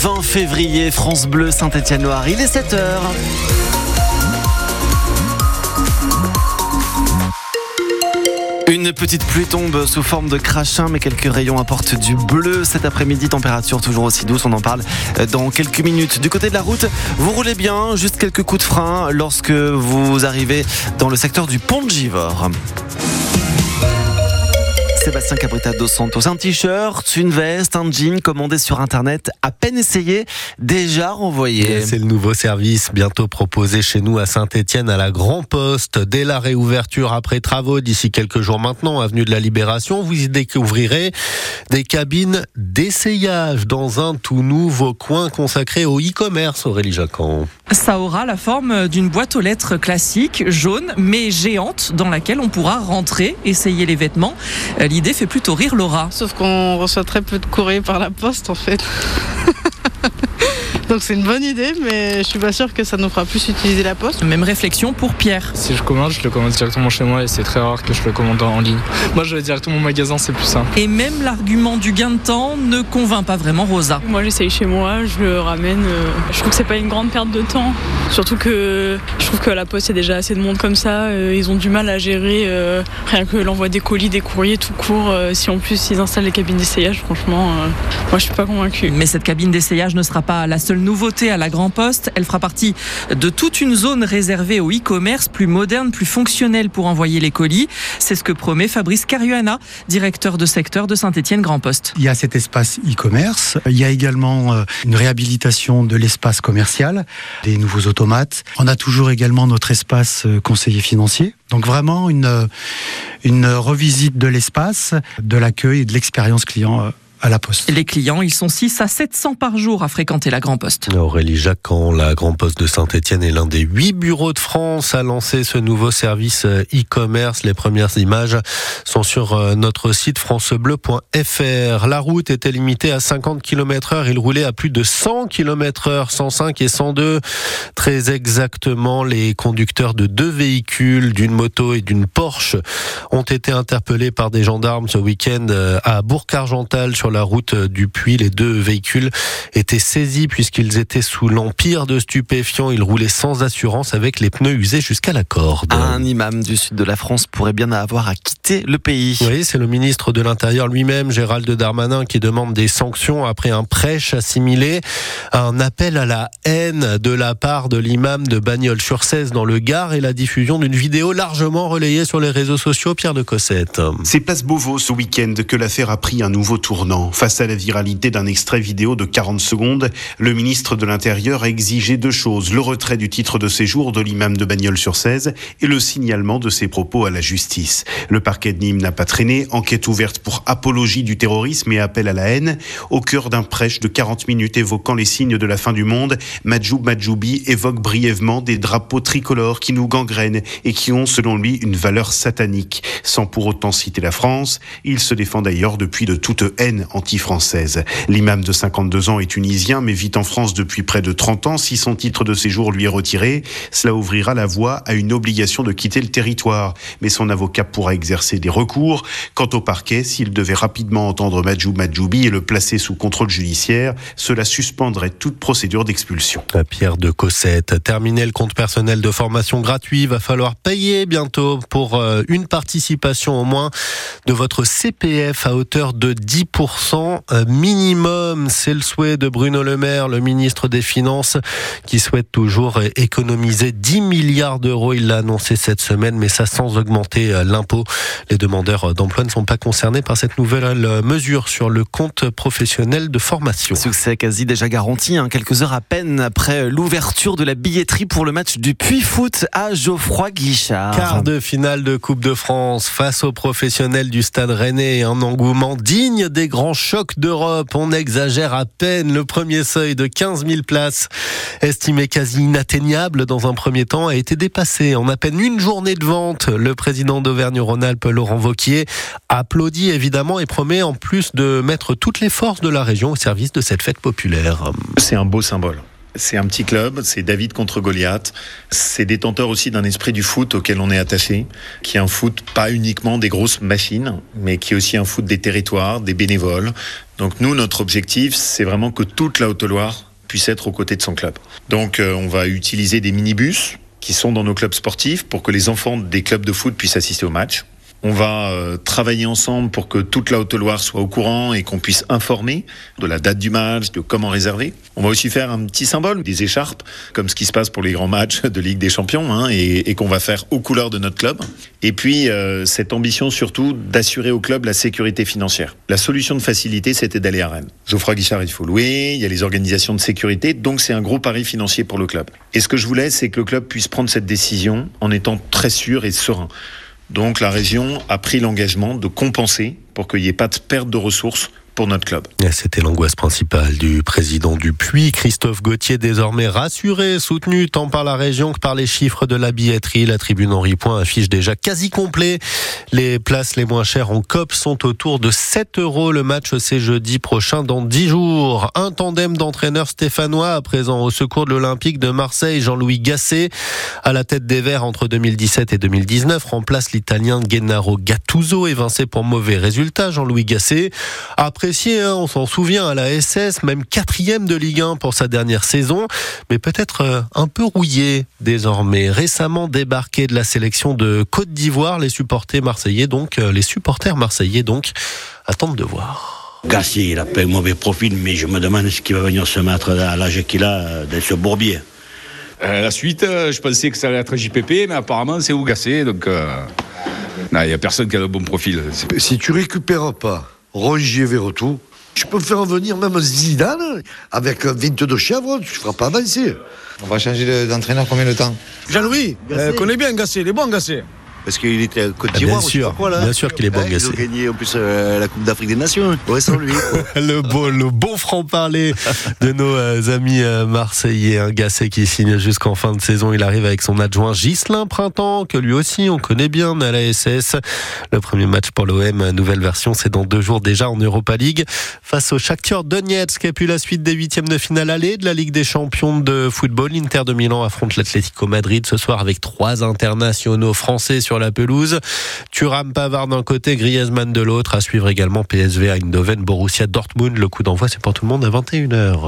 20 février, France Bleu, Saint-Étienne-Noir. Il est 7h. Une petite pluie tombe sous forme de crachin, mais quelques rayons apportent du bleu. Cet après-midi, température toujours aussi douce. On en parle dans quelques minutes. Du côté de la route, vous roulez bien, juste quelques coups de frein lorsque vous arrivez dans le secteur du pont de Givors. Sébastien Cabrita dos Santos. Un t-shirt, une veste, un jean commandé sur internet, à peine essayé, déjà renvoyé. C'est le nouveau service bientôt proposé chez nous à Saint-Etienne à la Grand Poste. Dès la réouverture après travaux d'ici quelques jours maintenant, avenue de la Libération, vous y découvrirez des cabines d'essayage dans un tout nouveau coin consacré au e-commerce, Aurélie Jacquan. Ça aura la forme d'une boîte aux lettres classique, jaune, mais géante, dans laquelle on pourra rentrer, essayer les vêtements l'idée fait plutôt rire Laura. Sauf qu'on reçoit très peu de courrier par la poste en fait. Donc c'est une bonne idée, mais je suis pas sûre que ça nous fera plus utiliser la poste. Même réflexion pour Pierre. Si je commande, je le commande directement chez moi et c'est très rare que je le commande en ligne. Moi, je vais directement au magasin, c'est plus simple. Et même l'argument du gain de temps ne convainc pas vraiment Rosa. Moi, j'essaye chez moi, je le ramène. Euh, je trouve que c'est pas une grande perte de temps. Surtout que je trouve qu'à la poste, il y a déjà assez de monde comme ça. Euh, ils ont du mal à gérer euh, rien que l'envoi des colis, des courriers tout court. Si en plus ils installent les cabines d'essayage, franchement, moi je suis pas convaincue. Mais cette cabine d'essayage ne sera pas la seule nouveauté à la Grand Poste. Elle fera partie de toute une zone réservée au e-commerce, plus moderne, plus fonctionnelle pour envoyer les colis. C'est ce que promet Fabrice Caruana, directeur de secteur de Saint-Étienne Grand Poste. Il y a cet espace e-commerce. Il y a également euh, une réhabilitation de l'espace commercial, des nouveaux automates. On a toujours également notre espace euh, conseiller financier. Donc vraiment une, euh, une revisite de l'espace, de l'accueil et de l'expérience client à la Poste. Les clients, ils sont 6 à 700 par jour à fréquenter la Grand Poste. Aurélie Jacquan, la Grand Poste de Saint-Etienne est l'un des huit bureaux de France à lancer ce nouveau service euh, e-commerce. Les premières images sont sur euh, notre site francebleu.fr. La route était limitée à 50 km heure. Il roulait à plus de 100 km heure, 105 et 102. Très exactement, les conducteurs de deux véhicules, d'une moto et d'une Porsche, ont été interpellés par des gendarmes ce week-end euh, à Bourg-Argental sur la route du Puy. Les deux véhicules étaient saisis puisqu'ils étaient sous l'empire de stupéfiants. Ils roulaient sans assurance avec les pneus usés jusqu'à la corde. Un imam du sud de la France pourrait bien avoir à quitter le pays. Oui, c'est le ministre de l'Intérieur lui-même, Gérald Darmanin, qui demande des sanctions après un prêche assimilé un appel à la haine de la part de l'imam de Bagnols-sur-Cèze dans le Gard et la diffusion d'une vidéo largement relayée sur les réseaux sociaux. Pierre de Cossette. C'est place Beauvau ce week-end que l'affaire a pris un nouveau tournant. Face à la viralité d'un extrait vidéo de 40 secondes, le ministre de l'Intérieur a exigé deux choses. Le retrait du titre de séjour de l'imam de Bagnols-sur-Cèze et le signalement de ses propos à la justice. Le parquet de Nîmes n'a pas traîné. Enquête ouverte pour apologie du terrorisme et appel à la haine. Au cœur d'un prêche de 40 minutes évoquant les signes de la fin du monde, Majoub Majoubi évoque brièvement des drapeaux tricolores qui nous gangrènent et qui ont, selon lui, une valeur satanique. Sans pour autant citer la France, il se défend d'ailleurs depuis de toute haine anti-française. L'imam de 52 ans est tunisien mais vit en France depuis près de 30 ans. Si son titre de séjour lui est retiré, cela ouvrira la voie à une obligation de quitter le territoire. Mais son avocat pourra exercer des recours. Quant au parquet, s'il devait rapidement entendre Majou Majoubi et le placer sous contrôle judiciaire, cela suspendrait toute procédure d'expulsion. Pierre de Cossette, terminer le compte personnel de formation gratuit, va falloir payer bientôt pour euh, une participation au moins de votre CPF à hauteur de 10% euh, minimum. C'est le souhait de Bruno Le Maire, le ministre des Finances, qui souhaite toujours économiser 10 milliards d'euros. Il l'a annoncé cette semaine, mais ça sans augmenter euh, l'impôt. Les demandeurs d'emploi ne sont pas concernés par cette nouvelle euh, mesure sur le compte professionnel de formation. Succès quasi déjà garanti, hein, quelques heures à peine après l'ouverture de la billetterie pour le match du Puy Foot à Geoffroy Guichard. Quart de finale de Coupe de France face aux professionnels du Stade Rennais. Un engouement digne des grands chocs d'Europe. On exagère à peine le premier seuil de 15 000 places, estimé quasi inatteignable dans un premier temps, a été dépassé en à peine une journée de vente. Le président d'Auvergne-Rhône-Alpes, Laurent Vauquier, applaudit évidemment et promet en plus de mettre toutes les forces de la région au service de cette fête populaire. C'est un beau symbole C'est un petit club, c'est David contre Goliath. C'est détenteur aussi d'un esprit du foot auquel on est attaché, qui est un foot pas uniquement des grosses machines, mais qui est aussi un foot des territoires, des bénévoles. Donc nous, notre objectif, c'est vraiment que toute la Haute-Loire puisse être aux côtés de son club. Donc euh, on va utiliser des minibus qui sont dans nos clubs sportifs pour que les enfants des clubs de foot puissent assister au match. On va euh, travailler ensemble pour que toute la Haute-Loire soit au courant et qu'on puisse informer de la date du match, de comment réserver. On va aussi faire un petit symbole, des écharpes, comme ce qui se passe pour les grands matchs de Ligue des Champions, hein, et, et qu'on va faire aux couleurs de notre club. Et puis, euh, cette ambition surtout d'assurer au club la sécurité financière. La solution de facilité, c'était d'aller à Rennes. Geoffroy Guichard, il faut louer, il y a les organisations de sécurité, donc c'est un gros pari financier pour le club. Et ce que je voulais, c'est que le club puisse prendre cette décision en étant très sûr et serein. Donc la région a pris l'engagement de compenser pour qu'il n'y ait pas de perte de ressources C'était l'angoisse principale du président du Puy, Christophe Gauthier, désormais rassuré, soutenu tant par la région que par les chiffres de la billetterie. La tribune Henri Point affiche déjà quasi complet. Les places les moins chères en COP sont autour de 7 euros. Le match, c'est jeudi prochain dans 10 jours. Un tandem d'entraîneurs stéphanois à présent au secours de l'Olympique de Marseille, Jean-Louis Gasset, à la tête des Verts entre 2017 et 2019, remplace l'Italien Gennaro Gattuso, évincé pour mauvais résultats. Jean-Louis Gasset, après Hein, on s'en souvient à la SS, même quatrième de Ligue 1 pour sa dernière saison, mais peut-être euh, un peu rouillé désormais. Récemment débarqué de la sélection de Côte d'Ivoire, les supporters marseillais donc, euh, les supporters marseillais donc attendent de voir. Gassier, il a pas un mauvais profil, mais je me demande ce qu'il va venir se mettre à l'âge qu'il a euh, dans ce bourbier. la suite, je pensais que ça allait être JPP, mais apparemment c'est Ougassé, donc il n'y a personne qui a le bon profil. Si tu récupères pas Rongier tout. Je peux faire venir même Zidane avec 22 chèvres, tu ne feras pas avancer. On va changer d'entraîneur combien de temps? Jean-Louis, euh, connaît bien Gassé, il est bon Gassé. Parce qu'il était à Côte ah, d'Ivoire. bien sûr, bien sûr qu'il est bon, Gassé. Il a gagné en plus euh, la Coupe d'Afrique des Nations. Ouais, sans lui. le beau, le bon franc-parler de nos euh, amis euh, marseillais. Un Gassé qui signe jusqu'en fin de saison. Il arrive avec son adjoint Gislain Printemps, que lui aussi on connaît bien à la SS. Le premier match pour l'OM, nouvelle version, c'est dans deux jours déjà en Europa League. Face au Shakhtar Donetsk, et puis la suite des huitièmes de finale aller de la Ligue des champions de football. L'Inter de Milan affronte l'Atlético Madrid ce soir avec trois internationaux français sur la pelouse. Thuram Pavard d'un côté, Griezmann de l'autre. À suivre également PSV Eindhoven, Borussia Dortmund. Le coup d'envoi, c'est pour tout le monde à 21h.